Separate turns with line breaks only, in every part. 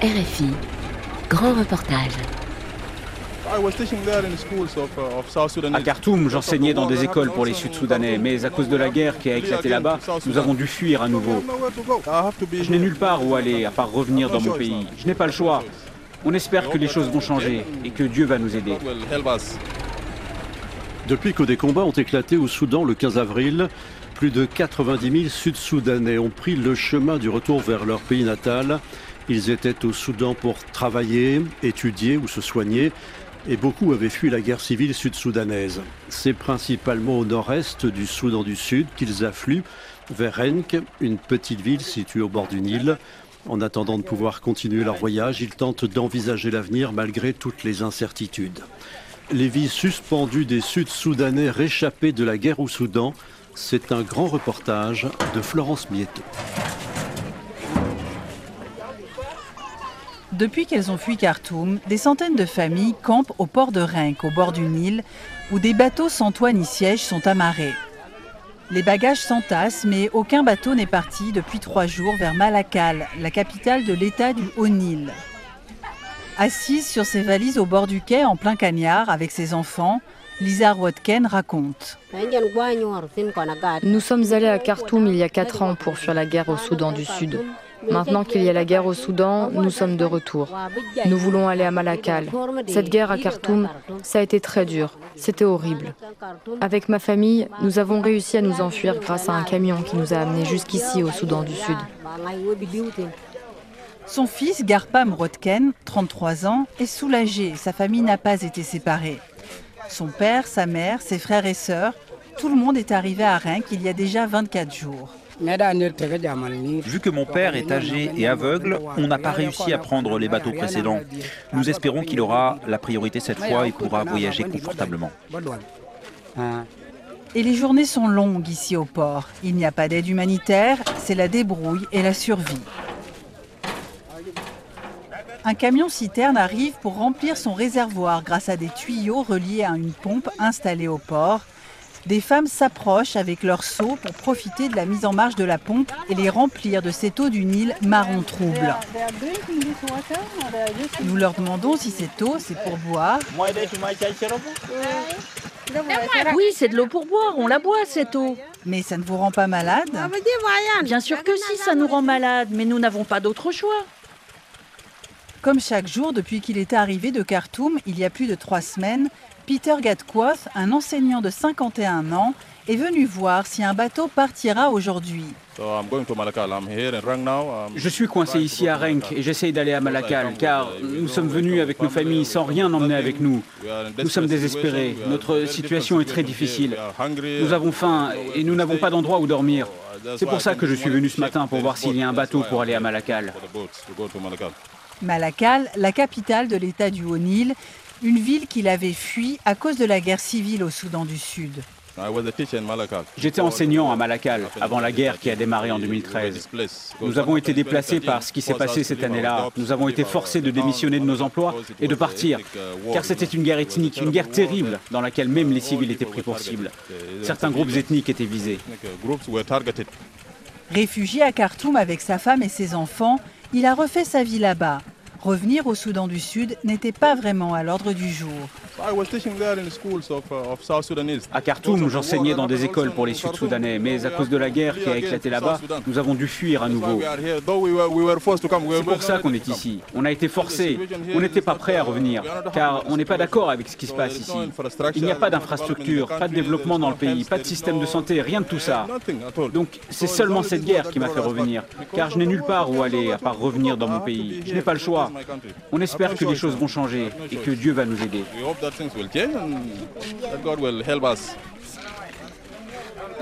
RFI, grand reportage.
À Khartoum, j'enseignais dans des écoles pour les Sud-Soudanais, mais à cause de la guerre qui a éclaté là-bas, nous avons dû fuir à nouveau. Je n'ai nulle part où aller, à part revenir dans mon pays. Je n'ai pas le choix. On espère que les choses vont changer et que Dieu va nous aider.
Depuis que des combats ont éclaté au Soudan le 15 avril, plus de 90 000 Sud-Soudanais ont pris le chemin du retour vers leur pays natal. Ils étaient au Soudan pour travailler, étudier ou se soigner et beaucoup avaient fui la guerre civile sud-soudanaise. C'est principalement au nord-est du Soudan du Sud qu'ils affluent vers Renk, une petite ville située au bord du Nil. En attendant de pouvoir continuer leur voyage, ils tentent d'envisager l'avenir malgré toutes les incertitudes. Les vies suspendues des Sud-Soudanais réchappés de la guerre au Soudan, c'est un grand reportage de Florence Mieto.
Depuis qu'elles ont fui Khartoum, des centaines de familles campent au port de Renk, au bord du Nil, où des bateaux sans toit ni siège sont amarrés. Les bagages s'entassent, mais aucun bateau n'est parti depuis trois jours vers Malakal, la capitale de l'État du Haut-Nil. Assise sur ses valises au bord du quai en plein cagnard avec ses enfants, Lisa Rotken raconte.
Nous sommes allés à Khartoum il y a quatre ans pour fuir la guerre au Soudan du Sud. Maintenant qu'il y a la guerre au Soudan, nous sommes de retour. Nous voulons aller à Malakal. Cette guerre à Khartoum, ça a été très dur. C'était horrible. Avec ma famille, nous avons réussi à nous enfuir grâce à un camion qui nous a amenés jusqu'ici au Soudan du Sud.
Son fils, Garpam Rotken, 33 ans, est soulagé. Sa famille n'a pas été séparée. Son père, sa mère, ses frères et sœurs, tout le monde est arrivé à Rennes il y a déjà 24 jours.
Vu que mon père est âgé et aveugle, on n'a pas réussi à prendre les bateaux précédents. Nous espérons qu'il aura la priorité cette fois et pourra voyager confortablement.
Et les journées sont longues ici au port. Il n'y a pas d'aide humanitaire, c'est la débrouille et la survie. Un camion citerne arrive pour remplir son réservoir grâce à des tuyaux reliés à une pompe installée au port. Des femmes s'approchent avec leurs seaux pour profiter de la mise en marche de la pompe et les remplir de cette eau du Nil marron trouble. Nous leur demandons si cette eau, c'est pour boire.
Oui, c'est de l'eau pour boire, on la boit cette eau.
Mais ça ne vous rend pas malade?
Bien sûr que si, ça nous rend malade, mais nous n'avons pas d'autre choix.
Comme chaque jour depuis qu'il est arrivé de Khartoum il y a plus de trois semaines, Peter Gatquoth, un enseignant de 51 ans, est venu voir si un bateau partira aujourd'hui.
Je suis coincé ici à Renk et j'essaye d'aller à Malakal car nous sommes venus avec nos familles sans rien emmener avec nous. Nous sommes désespérés. Notre situation est très difficile. Nous avons faim et nous n'avons pas d'endroit où dormir. C'est pour ça que je suis venu ce matin pour voir s'il y a un bateau pour aller à Malakal.
Malakal, la capitale de l'État du Haut-Nil, une ville qu'il avait fui à cause de la guerre civile au Soudan du Sud.
J'étais enseignant à Malakal avant la guerre qui a démarré en 2013. Nous avons été déplacés par ce qui s'est passé cette année-là. Nous avons été forcés de démissionner de nos emplois et de partir, car c'était une guerre ethnique, une guerre terrible dans laquelle même les civils étaient pris pour cible. Certains groupes ethniques étaient visés.
Réfugié à Khartoum avec sa femme et ses enfants, il a refait sa vie là-bas. Revenir au Soudan du Sud n'était pas vraiment à l'ordre du jour.
À Khartoum, j'enseignais dans des écoles pour les Sud-Soudanais, mais à cause de la guerre qui a éclaté là-bas, nous avons dû fuir à nouveau. C'est pour ça qu'on est ici. On a été forcés. On n'était pas prêts à revenir, car on n'est pas d'accord avec ce qui se passe ici. Il n'y a pas d'infrastructure, pas de développement dans le pays, pas de système de santé, rien de tout ça. Donc c'est seulement cette guerre qui m'a fait revenir, car je n'ai nulle part où aller à part revenir dans mon pays. Je n'ai pas le choix. On espère que les choses vont changer et que Dieu va nous aider.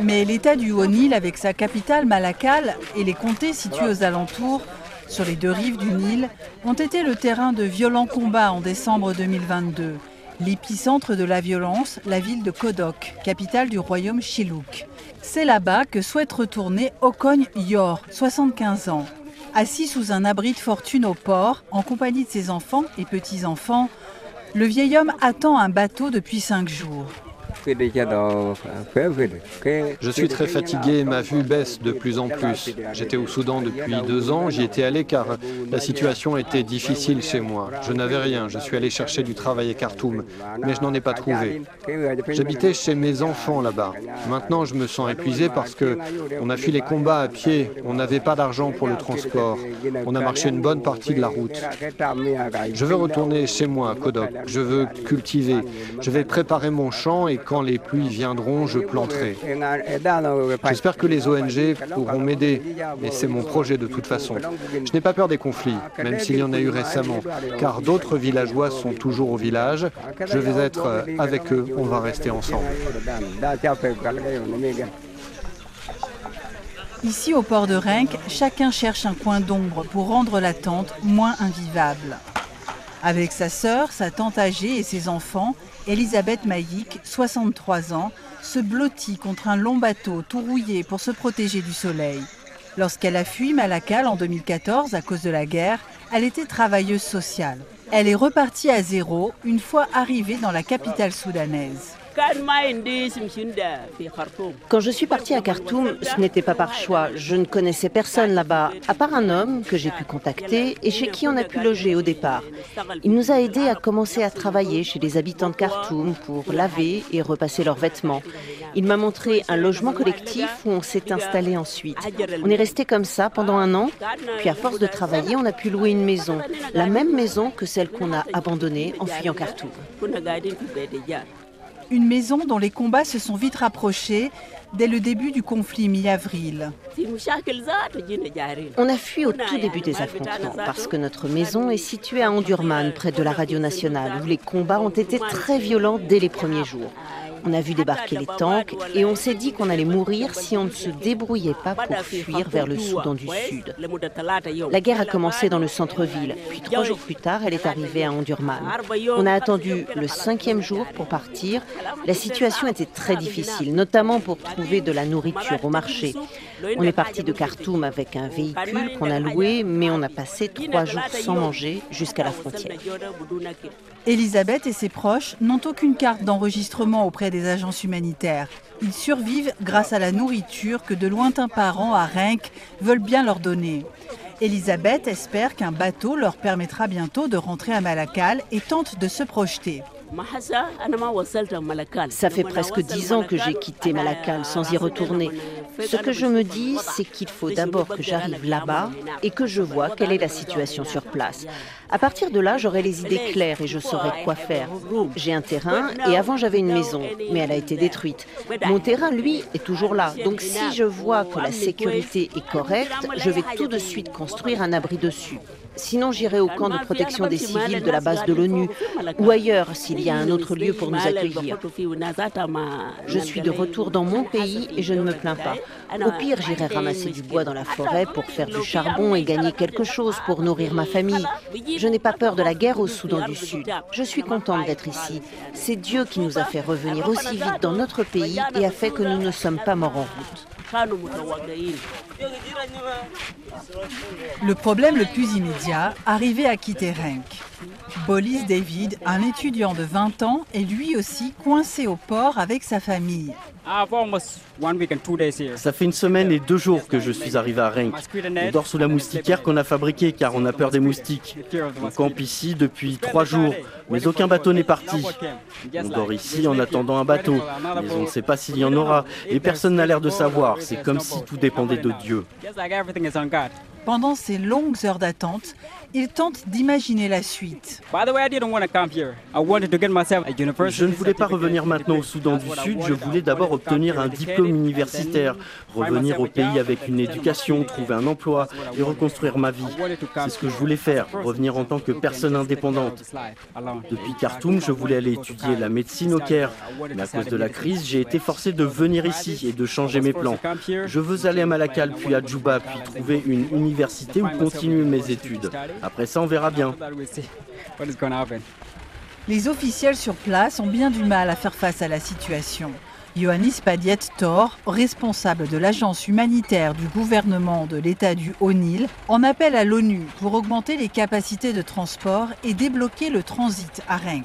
Mais l'État du Haut-Nil, avec sa capitale Malakal et les comtés situés aux alentours, sur les deux rives du Nil, ont été le terrain de violents combats en décembre 2022. L'épicentre de la violence, la ville de Kodok, capitale du royaume Chilouk. C'est là-bas que souhaite retourner Okogne Yor, 75 ans. Assis sous un abri de fortune au port, en compagnie de ses enfants et petits-enfants, le vieil homme attend un bateau depuis cinq jours.
Je suis très fatigué, ma vue baisse de plus en plus. J'étais au Soudan depuis deux ans, j'y étais allé car la situation était difficile chez moi. Je n'avais rien, je suis allé chercher du travail à Khartoum, mais je n'en ai pas trouvé. J'habitais chez mes enfants là-bas. Maintenant, je me sens épuisé parce que on a fui les combats à pied, on n'avait pas d'argent pour le transport, on a marché une bonne partie de la route. Je veux retourner chez moi à Kodok, je veux cultiver, je vais préparer mon champ et quand les pluies viendront, je planterai. J'espère que les ONG pourront m'aider, et c'est mon projet de toute façon. Je n'ai pas peur des conflits, même s'il y en a eu récemment, car d'autres villageois sont toujours au village. Je vais être avec eux, on va rester ensemble.
Ici, au port de Rennes, chacun cherche un coin d'ombre pour rendre la tente moins invivable. Avec sa sœur, sa tante âgée et ses enfants, Elisabeth Maïk, 63 ans, se blottit contre un long bateau tout rouillé pour se protéger du soleil. Lorsqu'elle a fui Malakal en 2014 à cause de la guerre, elle était travailleuse sociale. Elle est repartie à zéro une fois arrivée dans la capitale soudanaise.
Quand je suis partie à Khartoum, ce n'était pas par choix. Je ne connaissais personne là-bas, à part un homme que j'ai pu contacter et chez qui on a pu loger au départ. Il nous a aidés à commencer à travailler chez les habitants de Khartoum pour laver et repasser leurs vêtements. Il m'a montré un logement collectif où on s'est installé ensuite. On est resté comme ça pendant un an, puis à force de travailler, on a pu louer une maison, la même maison que celle qu'on a abandonnée en fuyant Khartoum.
Une maison dont les combats se sont vite rapprochés dès le début du conflit mi-avril.
On a fui au tout début des affrontements parce que notre maison est située à Ondurman, près de la radio nationale, où les combats ont été très violents dès les premiers jours. On a vu débarquer les tanks et on s'est dit qu'on allait mourir si on ne se débrouillait pas pour fuir vers le Soudan du Sud. La guerre a commencé dans le centre-ville, puis trois jours plus tard, elle est arrivée à Ondurman. On a attendu le cinquième jour pour partir. La situation était très difficile, notamment pour trouver de la nourriture au marché. On est parti de Khartoum avec un véhicule qu'on a loué, mais on a passé trois jours sans manger jusqu'à la frontière.
Elisabeth et ses proches n'ont aucune carte d'enregistrement auprès des agences humanitaires. Ils survivent grâce à la nourriture que de lointains parents à Rennes veulent bien leur donner. Elisabeth espère qu'un bateau leur permettra bientôt de rentrer à Malakal et tente de se projeter.
Ça fait presque dix ans que j'ai quitté Malakal sans y retourner. Ce que je me dis, c'est qu'il faut d'abord que j'arrive là-bas et que je vois quelle est la situation sur place. À partir de là, j'aurai les idées claires et je saurai quoi faire. J'ai un terrain et avant j'avais une maison, mais elle a été détruite. Mon terrain, lui, est toujours là. Donc si je vois que la sécurité est correcte, je vais tout de suite construire un abri dessus. Sinon, j'irai au camp de protection des civils de la base de l'ONU ou ailleurs s'il y a un autre lieu pour nous accueillir. Je suis de retour dans mon pays et je ne me plains pas. Au pire, j'irai ramasser du bois dans la forêt pour faire du charbon et gagner quelque chose pour nourrir ma famille. Je n'ai pas peur de la guerre au Soudan du Sud. Je suis contente d'être ici. C'est Dieu qui nous a fait revenir aussi vite dans notre pays et a fait que nous ne sommes pas morts en route.
Le problème le plus immédiat, arrivé à quitter Renk. Bolis David, un étudiant de 20 ans, est lui aussi coincé au port avec sa famille.
Ça fait une semaine et deux jours que je suis arrivé à Rennes. On dort sous la moustiquaire qu'on a fabriquée car on a peur des moustiques. On campe ici depuis trois jours, mais aucun bateau n'est parti. On dort ici en attendant un bateau, mais on ne sait pas s'il y en aura et personne n'a l'air de savoir. C'est comme si tout dépendait de Dieu.
Pendant ces longues heures d'attente, il tente d'imaginer la suite.
Je ne voulais pas revenir maintenant au Soudan du Sud, je voulais d'abord obtenir un diplôme universitaire, revenir au pays avec une éducation, trouver un emploi et reconstruire ma vie. C'est ce que je voulais faire, revenir en tant que personne indépendante. Depuis Khartoum, je voulais aller étudier la médecine au Caire, mais à cause de la crise, j'ai été forcé de venir ici et de changer mes plans. Je veux aller à Malakal, puis à Djouba, puis trouver une université où continuer mes études. Après ça, on verra bien.
Les officiels sur place ont bien du mal à faire face à la situation. Ioannis Padiet Thor, responsable de l'agence humanitaire du gouvernement de l'État du Haut-Nil, en appelle à l'ONU pour augmenter les capacités de transport et débloquer le transit à Renk.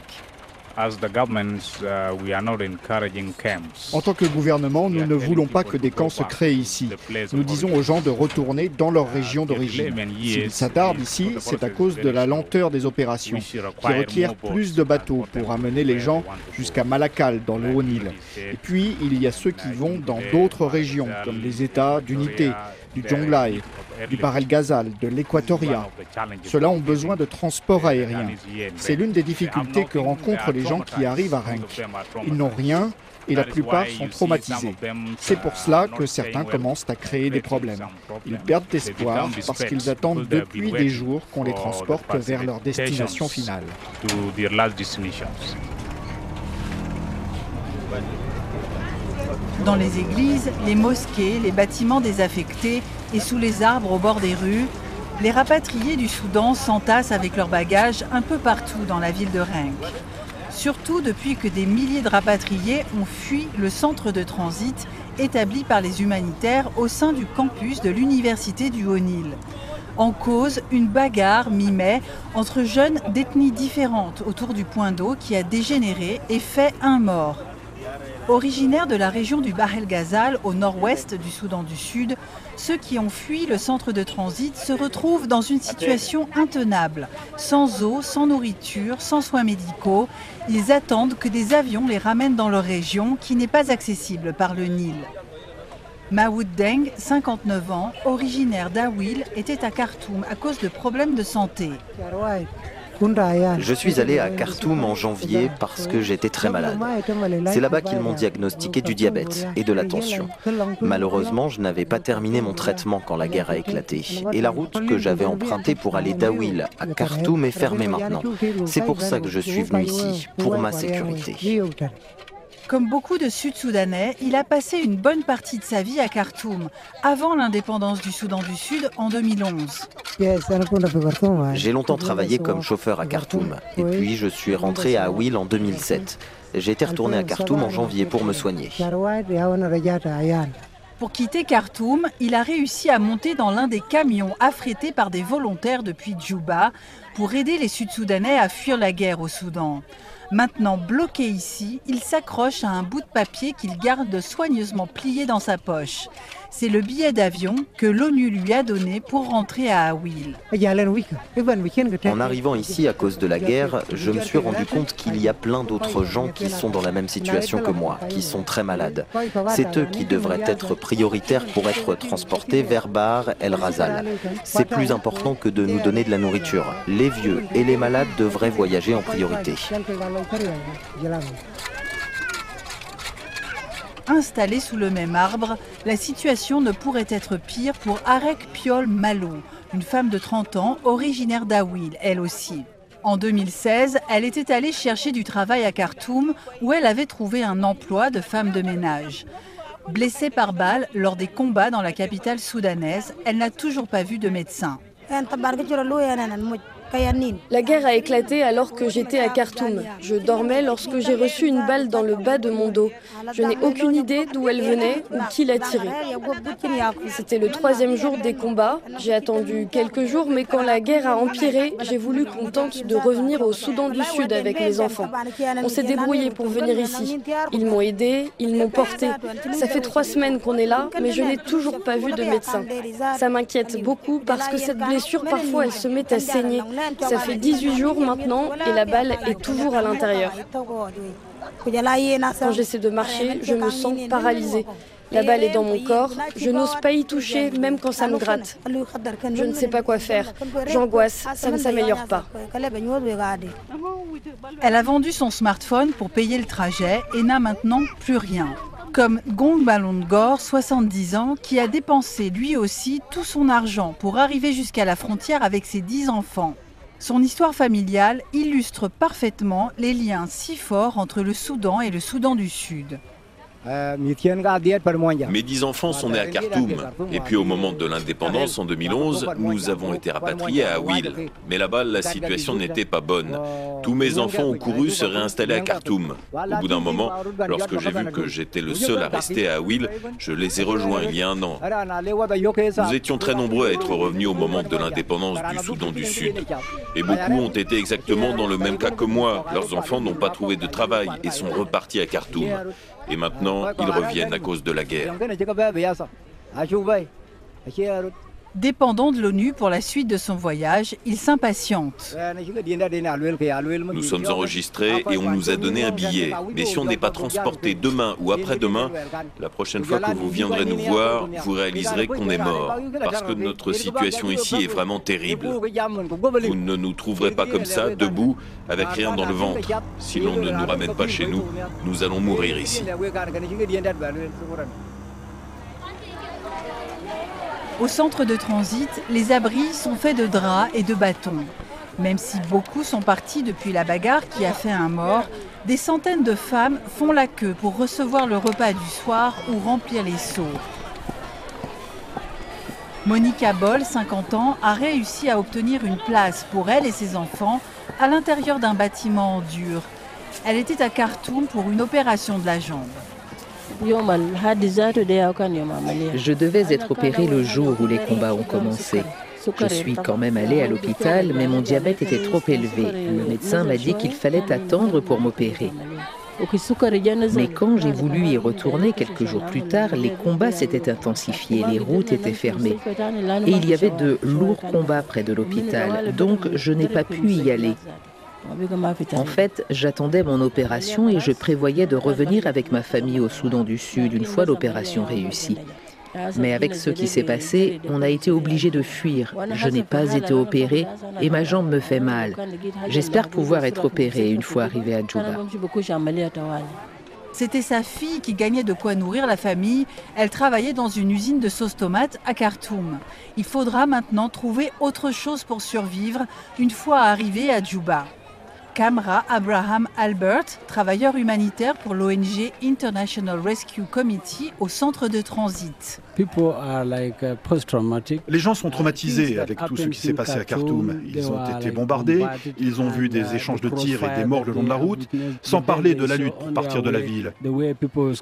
En tant que gouvernement, nous ne voulons pas que des camps se créent ici. Nous disons aux gens de retourner dans leur région d'origine. S'ils s'attardent ici, c'est à cause de la lenteur des opérations, qui requièrent plus de bateaux pour amener les gens jusqu'à Malakal, dans le Haut-Nil. Et puis, il y a ceux qui vont dans d'autres régions, comme les États d'unité, du Jonglai, du Barel Ghazal, de l'Équatoria. Ceux-là ont besoin de transport aérien. C'est l'une des difficultés que rencontrent les gens qui arrivent à Renk. Ils n'ont rien et la plupart sont traumatisés. C'est pour cela que certains commencent à créer des problèmes. Ils perdent espoir parce qu'ils attendent depuis des jours qu'on les transporte vers leur destination finale.
Dans les églises, les mosquées, les bâtiments désaffectés et sous les arbres au bord des rues, les rapatriés du Soudan s'entassent avec leurs bagages un peu partout dans la ville de Renk. Surtout depuis que des milliers de rapatriés ont fui le centre de transit établi par les humanitaires au sein du campus de l'université du Haut-Nil. En cause, une bagarre mi-mai entre jeunes d'ethnies différentes autour du point d'eau qui a dégénéré et fait un mort. Originaires de la région du Bahr el-Ghazal au nord-ouest du Soudan du Sud, ceux qui ont fui le centre de transit se retrouvent dans une situation intenable. Sans eau, sans nourriture, sans soins médicaux, ils attendent que des avions les ramènent dans leur région qui n'est pas accessible par le Nil. Maoud Deng, 59 ans, originaire d'Awil, était à Khartoum à cause de problèmes de santé.
Je suis allé à Khartoum en janvier parce que j'étais très malade. C'est là-bas qu'ils m'ont diagnostiqué du diabète et de la tension. Malheureusement, je n'avais pas terminé mon traitement quand la guerre a éclaté. Et la route que j'avais empruntée pour aller d'Awil à Khartoum est fermée maintenant. C'est pour ça que je suis venu ici, pour ma sécurité.
Comme beaucoup de Sud-Soudanais, il a passé une bonne partie de sa vie à Khartoum, avant l'indépendance du Soudan du Sud en 2011.
J'ai longtemps travaillé comme chauffeur à Khartoum, et puis je suis rentré à Awil en 2007. J'ai été retourné à Khartoum en janvier pour me soigner.
Pour quitter Khartoum, il a réussi à monter dans l'un des camions affrétés par des volontaires depuis Djouba pour aider les Sud-Soudanais à fuir la guerre au Soudan. Maintenant bloqué ici, il s'accroche à un bout de papier qu'il garde soigneusement plié dans sa poche. C'est le billet d'avion que l'ONU lui a donné pour rentrer à Awil.
En arrivant ici à cause de la guerre, je me suis rendu compte qu'il y a plein d'autres gens qui sont dans la même situation que moi, qui sont très malades. C'est eux qui devraient être prioritaires pour être transportés vers Bar El Razal. C'est plus important que de nous donner de la nourriture. Les vieux et les malades devraient voyager en priorité.
Installés sous le même arbre, la situation ne pourrait être pire pour Arek Piol Malo, une femme de 30 ans, originaire d'Awil, elle aussi. En 2016, elle était allée chercher du travail à Khartoum où elle avait trouvé un emploi de femme de ménage. Blessée par balle lors des combats dans la capitale soudanaise, elle n'a toujours pas vu de médecin.
La guerre a éclaté alors que j'étais à Khartoum. Je dormais lorsque j'ai reçu une balle dans le bas de mon dos. Je n'ai aucune idée d'où elle venait ou qui l'a tirée. C'était le troisième jour des combats. J'ai attendu quelques jours, mais quand la guerre a empiré, j'ai voulu qu'on tente de revenir au Soudan du Sud avec mes enfants. On s'est débrouillé pour venir ici. Ils m'ont aidé, ils m'ont porté. Ça fait trois semaines qu'on est là, mais je n'ai toujours pas vu de médecin. Ça m'inquiète beaucoup parce que cette blessure, parfois, elle se met à saigner. Ça fait 18 jours maintenant et la balle est toujours à l'intérieur. Quand j'essaie de marcher, je me sens paralysée. La balle est dans mon corps, je n'ose pas y toucher même quand ça me gratte. Je ne sais pas quoi faire. J'angoisse, ça ne s'améliore pas.
Elle a vendu son smartphone pour payer le trajet et n'a maintenant plus rien. Comme Gong Balongor, 70 ans, qui a dépensé lui aussi tout son argent pour arriver jusqu'à la frontière avec ses 10 enfants. Son histoire familiale illustre parfaitement les liens si forts entre le Soudan et le Soudan du Sud.
Mes dix enfants sont nés à Khartoum. Et puis au moment de l'indépendance, en 2011, nous avons été rapatriés à Awil. Mais là-bas, la situation n'était pas bonne. Tous mes enfants ont couru se réinstaller à Khartoum. Au bout d'un moment, lorsque j'ai vu que j'étais le seul à rester à Awil, je les ai rejoints il y a un an. Nous étions très nombreux à être revenus au moment de l'indépendance du Soudan du Sud. Et beaucoup ont été exactement dans le même cas que moi. Leurs enfants n'ont pas trouvé de travail et sont repartis à Khartoum. Et maintenant, ils reviennent à cause de la guerre.
Dépendant de l'ONU pour la suite de son voyage, il s'impatiente.
Nous sommes enregistrés et on nous a donné un billet. Mais si on n'est pas transporté demain ou après-demain, la prochaine fois que vous viendrez nous voir, vous réaliserez qu'on est mort. Parce que notre situation ici est vraiment terrible. Vous ne nous trouverez pas comme ça, debout, avec rien dans le ventre. Si l'on ne nous ramène pas chez nous, nous allons mourir ici.
Au centre de transit, les abris sont faits de draps et de bâtons. Même si beaucoup sont partis depuis la bagarre qui a fait un mort, des centaines de femmes font la queue pour recevoir le repas du soir ou remplir les seaux. Monica Boll, 50 ans, a réussi à obtenir une place pour elle et ses enfants à l'intérieur d'un bâtiment en dur. Elle était à Khartoum pour une opération de la jambe.
Je devais être opérée le jour où les combats ont commencé. Je suis quand même allée à l'hôpital, mais mon diabète était trop élevé. Le médecin m'a dit qu'il fallait attendre pour m'opérer. Mais quand j'ai voulu y retourner quelques jours plus tard, les combats s'étaient intensifiés, les routes étaient fermées. Et il y avait de lourds combats près de l'hôpital, donc je n'ai pas pu y aller. En fait, j'attendais mon opération et je prévoyais de revenir avec ma famille au Soudan du Sud une fois l'opération réussie. Mais avec ce qui s'est passé, on a été obligé de fuir. Je n'ai pas été opérée et ma jambe me fait mal. J'espère pouvoir être opérée une fois arrivée à Djouba.
C'était sa fille qui gagnait de quoi nourrir la famille. Elle travaillait dans une usine de sauce tomate à Khartoum. Il faudra maintenant trouver autre chose pour survivre une fois arrivée à Djouba. Kamra Abraham Albert, travailleur humanitaire pour l'ONG International Rescue Committee au centre de transit.
Uh,
Les gens sont traumatisés avec tout ce qui s'est passé à Khartoum. Ils ont été bombardés, ils ont vu des échanges de tirs et des morts le long de la route, sans parler de la lutte pour partir de la ville.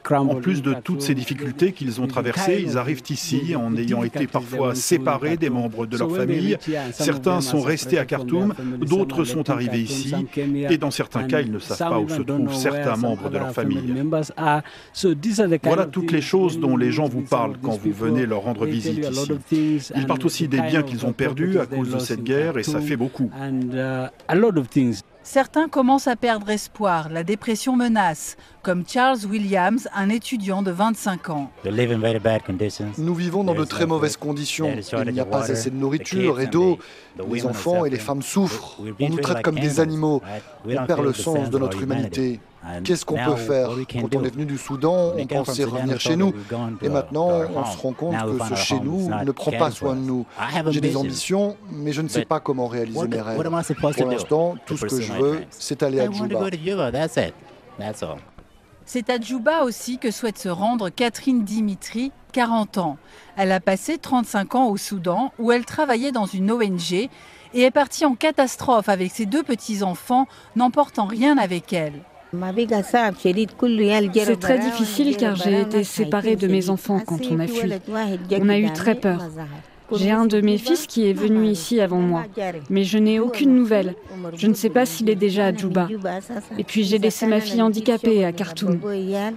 En plus de toutes ces difficultés qu'ils ont traversées, ils arrivent ici en ayant été parfois séparés des membres de leur famille. Certains sont restés à Khartoum, d'autres sont arrivés ici, et dans certains cas, ils ne savent pas où se trouvent certains membres de leur famille. Voilà toutes les choses dont les gens vous parlent quand vous venez leur rendre visite ici. Ils partent aussi des biens qu'ils ont perdus à cause de cette guerre et ça fait beaucoup.
Certains commencent à perdre espoir, la dépression menace, comme Charles Williams, un étudiant de 25 ans.
Nous vivons dans de très mauvaises conditions. Il n'y a pas assez de nourriture et d'eau. Les enfants et les femmes souffrent. On nous traite comme des animaux. On perd le sens de notre humanité. Qu'est-ce qu'on peut faire Quand on est venu du Soudan, on pensait revenir chez nous. Et maintenant, on se rend compte que ce chez nous ne prend pas soin de nous. J'ai des ambitions, mais je ne sais pas comment réaliser mes rêves. Pour l'instant, tout ce que je veux, c'est aller à Djouba.
C'est à Djouba aussi que souhaite se rendre Catherine Dimitri, 40 ans. Elle a passé 35 ans au Soudan où elle travaillait dans une ONG et est partie en catastrophe avec ses deux petits-enfants, n'emportant rien avec elle.
C'est très difficile car j'ai été séparée de mes enfants quand on a fui. On a eu très peur. J'ai un de mes fils qui est venu ici avant moi, mais je n'ai aucune nouvelle. Je ne sais pas s'il est déjà à Djouba. Et puis j'ai laissé ma fille handicapée à Khartoum.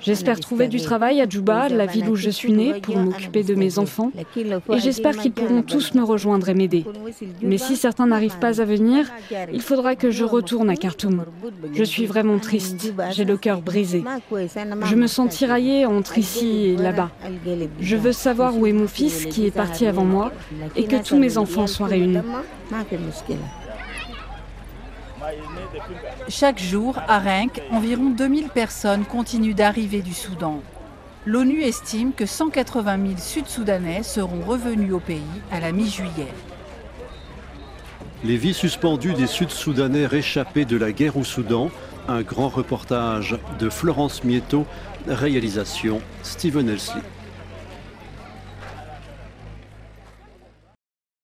J'espère trouver du travail à Djouba, la ville où je suis née, pour m'occuper de mes enfants. Et j'espère qu'ils pourront tous me rejoindre et m'aider. Mais si certains n'arrivent pas à venir, il faudra que je retourne à Khartoum. Je suis vraiment triste. J'ai le cœur brisé. Je me sens tiraillée entre ici et là-bas. Je veux savoir où est mon fils qui est parti avant moi et que tous mes enfants soient réunis.
Chaque jour, à Renk, environ 2000 personnes continuent d'arriver du Soudan. L'ONU estime que 180 000 Sud-Soudanais seront revenus au pays à la mi-juillet.
Les vies suspendues des Sud-Soudanais réchappés de la guerre au Soudan Un grand reportage de Florence Mietto, réalisation Stephen Elsley.